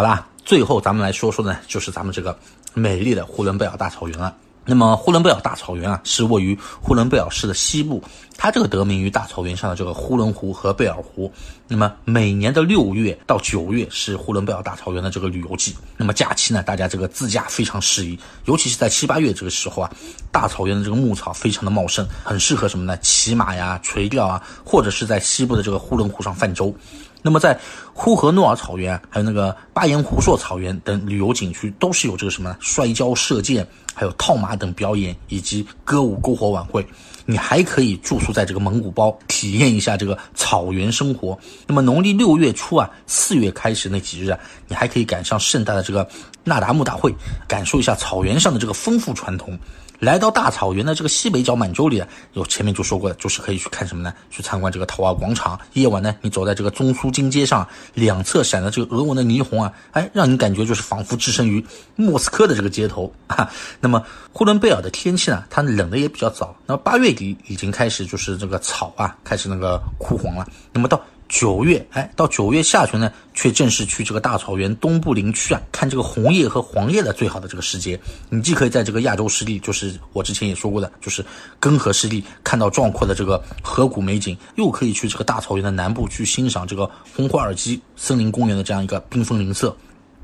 好啦，最后咱们来说说呢，就是咱们这个美丽的呼伦贝尔大草原了。那么呼伦贝尔大草原啊，是位于呼伦贝尔市的西部，它这个得名于大草原上的这个呼伦湖和贝尔湖。那么每年的六月到九月是呼伦贝尔大草原的这个旅游季。那么假期呢，大家这个自驾非常适宜，尤其是在七八月这个时候啊，大草原的这个牧草非常的茂盛，很适合什么呢？骑马呀、垂钓啊，或者是在西部的这个呼伦湖上泛舟。那么在呼和诺尔草原，还有那个巴彦胡硕草原等旅游景区，都是有这个什么？摔跤、射箭，还有套马等表演，以及歌舞篝火晚会。你还可以住宿在这个蒙古包，体验一下这个草原生活。那么农历六月初啊，四月开始那几日啊，你还可以赶上盛大的这个那达慕大会，感受一下草原上的这个丰富传统。来到大草原的这个西北角满洲里啊，有前面就说过的，就是可以去看什么呢？去参观这个桃花广场。夜晚呢，你走在这个中苏金街上，两侧闪着这个俄文的霓虹啊，哎，让你感觉就是仿佛置身于莫斯科的这个街头啊。那么呼伦贝尔的天气呢，它冷的也比较早。那么八月底已经开始就是这个草啊开始那个枯黄了。那么到九月，哎，到九月下旬呢，却正是去这个大草原东部林区啊，看这个红叶和黄叶的最好的这个时节。你既可以在这个亚洲湿地，就是我之前也说过的，就是根河湿地，看到壮阔的这个河谷美景，又可以去这个大草原的南部去欣赏这个红花尔基森林公园的这样一个缤纷林色。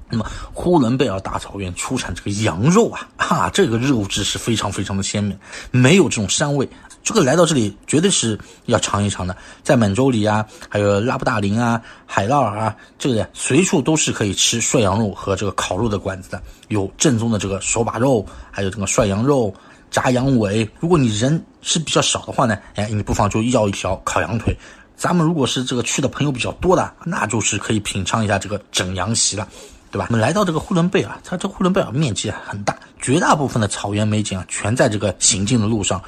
那么，呼伦贝尔大草原出产这个羊肉啊，哈，这个肉质是非常非常的鲜美，没有这种膻味。这个来到这里绝对是要尝一尝的。在满洲里啊，还有拉布大林啊、海拉尔啊，这个随处都是可以吃涮羊肉和这个烤肉的馆子的，有正宗的这个手把肉，还有这个涮羊肉、炸羊尾。如果你人是比较少的话呢，哎，你不妨就要一条烤羊腿。咱们如果是这个去的朋友比较多的，那就是可以品尝一下这个整羊席了。对吧？我们来到这个呼伦贝尔，它这呼伦贝尔面积很大，绝大部分的草原美景啊，全在这个行进的路上，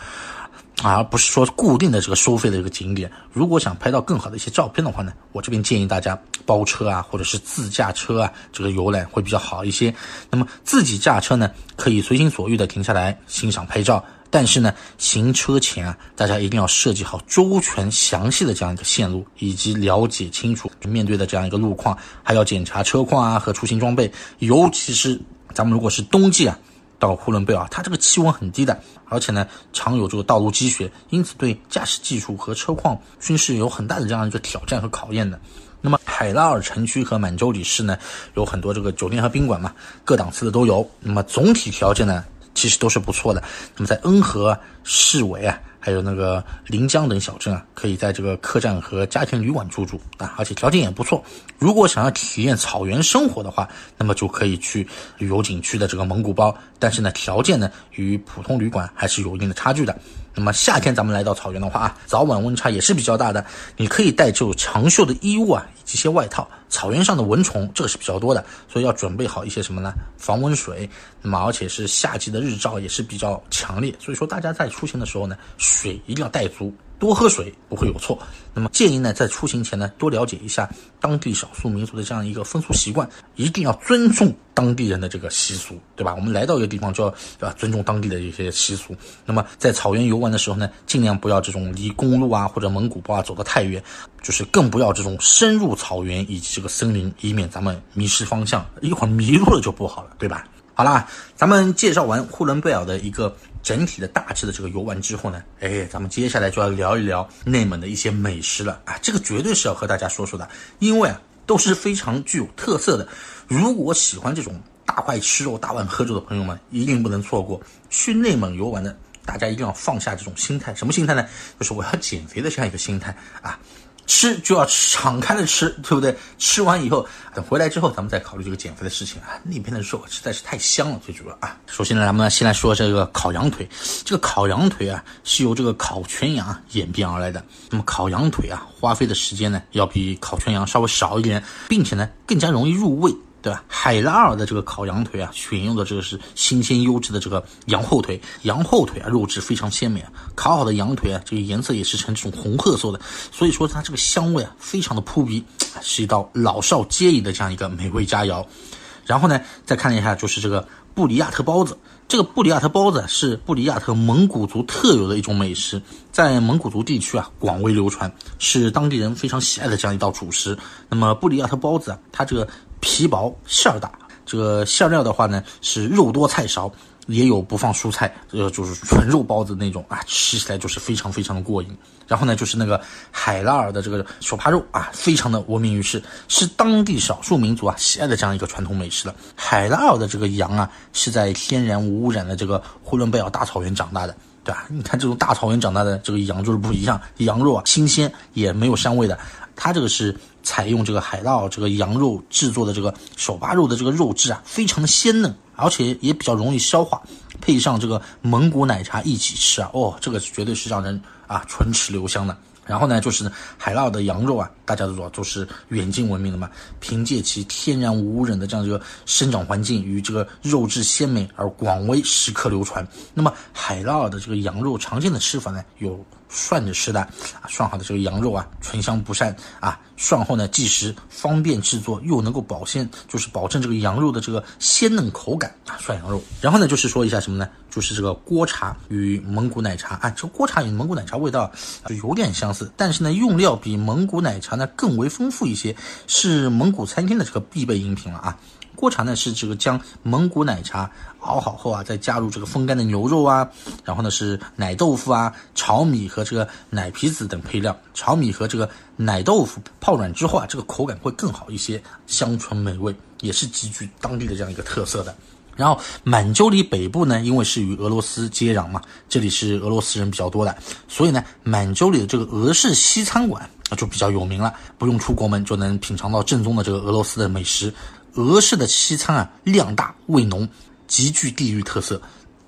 而不是说固定的这个收费的这个景点。如果想拍到更好的一些照片的话呢，我这边建议大家包车啊，或者是自驾车啊，这个游览会比较好一些。那么自己驾车呢，可以随心所欲的停下来欣赏拍照。但是呢，行车前啊，大家一定要设计好周全详细的这样一个线路，以及了解清楚面对的这样一个路况，还要检查车况啊和出行装备。尤其是咱们如果是冬季啊，到呼伦贝尔，它这个气温很低的，而且呢常有这个道路积雪，因此对驾驶技术和车况均是有很大的这样一个挑战和考验的。那么海拉尔城区和满洲里市呢，有很多这个酒店和宾馆嘛，各档次的都有。那么总体条件呢？其实都是不错的。那么在恩和、市委啊，还有那个临江等小镇啊，可以在这个客栈和家庭旅馆住住啊，而且条件也不错。如果想要体验草原生活的话，那么就可以去旅游景区的这个蒙古包。但是呢，条件呢与普通旅馆还是有一定的差距的。那么夏天咱们来到草原的话啊，早晚温差也是比较大的。你可以带这种长袖的衣物啊，以及一些外套。草原上的蚊虫这个是比较多的，所以要准备好一些什么呢？防蚊水。那么而且是夏季的日照也是比较强烈，所以说大家在出行的时候呢，水一定要带足。多喝水不会有错。那么建议呢，在出行前呢，多了解一下当地少数民族的这样一个风俗习惯，一定要尊重当地人的这个习俗，对吧？我们来到一个地方就要啊尊重当地的一些习俗。那么在草原游玩的时候呢，尽量不要这种离公路啊或者蒙古包啊走得太远，就是更不要这种深入草原以及这个森林，以免咱们迷失方向，一会儿迷路了就不好了，对吧？好啦，咱们介绍完呼伦贝尔的一个。整体的大致的这个游玩之后呢，哎，咱们接下来就要聊一聊内蒙的一些美食了啊，这个绝对是要和大家说说的，因为啊都是非常具有特色的。如果喜欢这种大块吃肉、大碗喝酒的朋友们，一定不能错过去内蒙游玩的，大家一定要放下这种心态，什么心态呢？就是我要减肥的这样一个心态啊。吃就要敞开了吃，对不对？吃完以后，等回来之后，咱们再考虑这个减肥的事情啊。那边的肉实在是太香了，最主要啊。首先呢，咱们先来说这个烤羊腿。这个烤羊腿啊，是由这个烤全羊演变而来的。那么烤羊腿啊，花费的时间呢，要比烤全羊稍微少一点，并且呢，更加容易入味。对吧？海拉尔的这个烤羊腿啊，选用的这个是新鲜优质的这个羊后腿，羊后腿啊，肉质非常鲜美啊。烤好的羊腿啊，这个颜色也是呈这种红褐色的，所以说它这个香味啊，非常的扑鼻，是一道老少皆宜的这样一个美味佳肴。然后呢，再看一下就是这个布里亚特包子。这个布里亚特包子是布里亚特蒙古族特有的一种美食，在蒙古族地区啊广为流传，是当地人非常喜爱的这样一道主食。那么布里亚特包子啊，它这个皮薄馅儿大。这个馅料的话呢，是肉多菜少。也有不放蔬菜，呃，就是纯肉包子那种啊，吃起来就是非常非常的过瘾。然后呢，就是那个海拉尔的这个手扒肉啊，非常的闻名于世，是当地少数民族啊喜爱的这样一个传统美食了。海拉尔的这个羊啊，是在天然无污染的这个呼伦贝尔大草原长大的，对吧？你看这种大草原长大的这个羊就是不一样，羊肉啊新鲜，也没有膻味的。它这个是采用这个海拉尔这个羊肉制作的这个手扒肉的这个肉质啊，非常的鲜嫩。而且也比较容易消化，配上这个蒙古奶茶一起吃啊，哦，这个绝对是让人啊唇齿留香的。然后呢，就是海拉尔的羊肉啊，大家都知道都是远近闻名的嘛。凭借其天然无污染的这样一个生长环境与这个肉质鲜美而广为食客流传。那么海拉尔的这个羊肉常见的吃法呢，有涮着吃的啊，涮好的这个羊肉啊，醇香不膻啊，涮后呢即食，方便制作，又能够保鲜，就是保证这个羊肉的这个鲜嫩口感啊。涮羊肉。然后呢，就是说一下什么呢？就是这个锅茶与蒙古奶茶啊，这个锅茶与蒙古奶茶味道就有点相似，但是呢，用料比蒙古奶茶呢更为丰富一些，是蒙古餐厅的这个必备饮品了啊。锅茶呢是这个将蒙古奶茶熬好后啊，再加入这个风干的牛肉啊，然后呢是奶豆腐啊、炒米和这个奶皮子等配料，炒米和这个奶豆腐泡软之后啊，这个口感会更好一些，香醇美味，也是极具当地的这样一个特色的。然后满洲里北部呢，因为是与俄罗斯接壤嘛，这里是俄罗斯人比较多的，所以呢，满洲里的这个俄式西餐馆啊就比较有名了，不用出国门就能品尝到正宗的这个俄罗斯的美食。俄式的西餐啊，量大味浓，极具地域特色。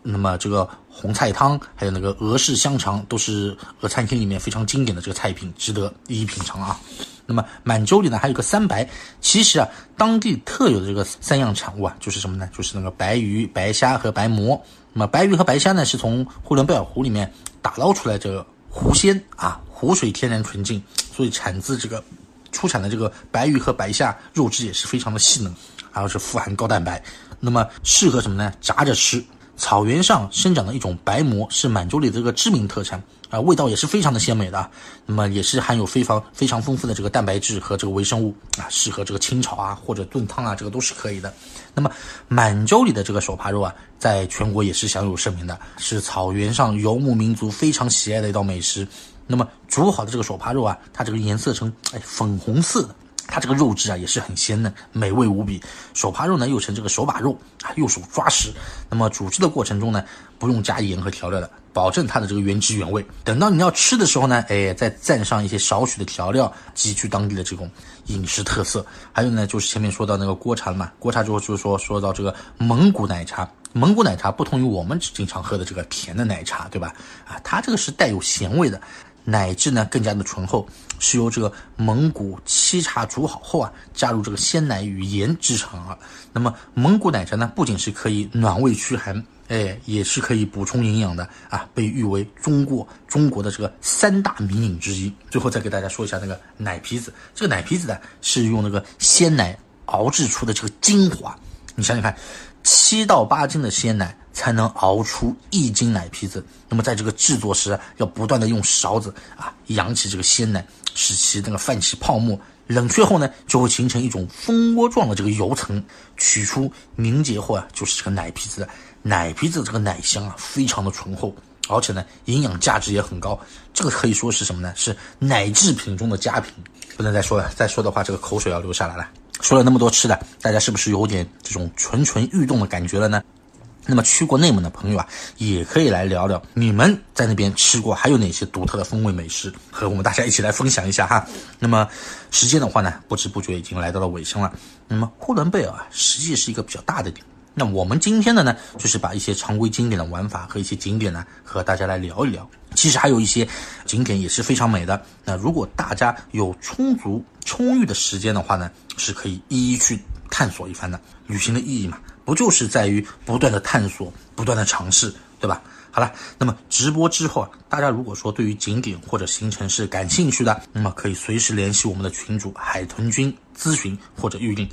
那么这个红菜汤，还有那个俄式香肠，都是俄餐厅里面非常经典的这个菜品，值得一一品尝啊。那么满洲里呢，还有个三白，其实啊，当地特有的这个三样产物啊，就是什么呢？就是那个白鱼、白虾和白蘑。那么白鱼和白虾呢，是从呼伦贝尔湖里面打捞出来这个湖鲜啊，湖水天然纯净，所以产自这个出产的这个白鱼和白虾肉质也是非常的细嫩，还有是富含高蛋白。那么适合什么呢？炸着吃。草原上生长的一种白蘑是满洲里的这个知名特产啊，味道也是非常的鲜美的。那么也是含有非常非常丰富的这个蛋白质和这个微生物啊，适合这个清炒啊或者炖汤啊，这个都是可以的。那么满洲里的这个手扒肉啊，在全国也是享有盛名的，是草原上游牧民族非常喜爱的一道美食。那么煮好的这个手扒肉啊，它这个颜色呈哎粉红色的。它这个肉质啊也是很鲜嫩，美味无比。手扒肉呢又称这个手把肉啊，右手抓食。那么煮制的过程中呢，不用加盐和调料的，保证它的这个原汁原味。等到你要吃的时候呢，哎，再蘸上一些少许的调料，极具当地的这种饮食特色。还有呢，就是前面说到那个锅茶嘛，锅茶之后就是说说到这个蒙古奶茶。蒙古奶茶不同于我们经常喝的这个甜的奶茶，对吧？啊，它这个是带有咸味的。奶质呢更加的醇厚，是由这个蒙古沏茶煮好后啊，加入这个鲜奶与盐制成啊。那么蒙古奶茶呢，不仅是可以暖胃驱寒，哎，也是可以补充营养的啊，被誉为中国中国的这个三大名饮之一。最后再给大家说一下那个奶皮子，这个奶皮子呢是用那个鲜奶熬制出的这个精华，你想想看。七到八斤的鲜奶才能熬出一斤奶皮子。那么在这个制作时，要不断的用勺子啊扬起这个鲜奶，使其那个泛起泡沫。冷却后呢，就会形成一种蜂窝状的这个油层。取出凝结后啊，就是这个奶皮子。奶皮子这个奶香啊，非常的醇厚，而且呢，营养价值也很高。这个可以说是什么呢？是奶制品中的佳品。不能再说了，再说的话，这个口水要流下来了。说了那么多吃的，大家是不是有点这种蠢蠢欲动的感觉了呢？那么去过内蒙的朋友啊，也可以来聊聊你们在那边吃过还有哪些独特的风味美食，和我们大家一起来分享一下哈。那么时间的话呢，不知不觉已经来到了尾声了。那么呼伦贝尔啊，实际是一个比较大的点。那我们今天的呢，就是把一些常规经典的玩法和一些景点呢，和大家来聊一聊。其实还有一些景点也是非常美的。那如果大家有充足充裕的时间的话呢，是可以一一去探索一番的。旅行的意义嘛，不就是在于不断的探索、不断的尝试，对吧？好了，那么直播之后啊，大家如果说对于景点或者行程是感兴趣的，那么可以随时联系我们的群主海豚君咨询或者预定。